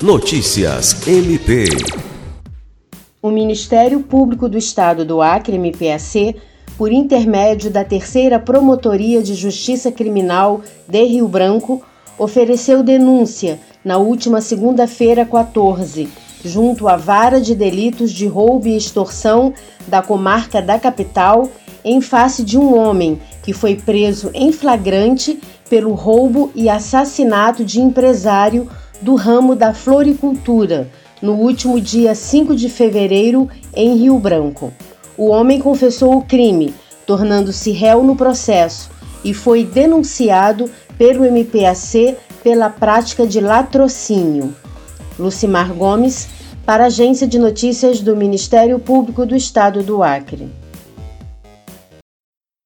Notícias MP. O Ministério Público do Estado do Acre, MPAC, por intermédio da Terceira Promotoria de Justiça Criminal de Rio Branco, ofereceu denúncia na última segunda-feira, 14, junto à Vara de Delitos de Roubo e Extorsão da comarca da capital, em face de um homem que foi preso em flagrante pelo roubo e assassinato de empresário do ramo da floricultura, no último dia 5 de fevereiro, em Rio Branco. O homem confessou o crime, tornando-se réu no processo, e foi denunciado pelo MPAC pela prática de latrocínio. Lucimar Gomes, para a Agência de Notícias do Ministério Público do Estado do Acre.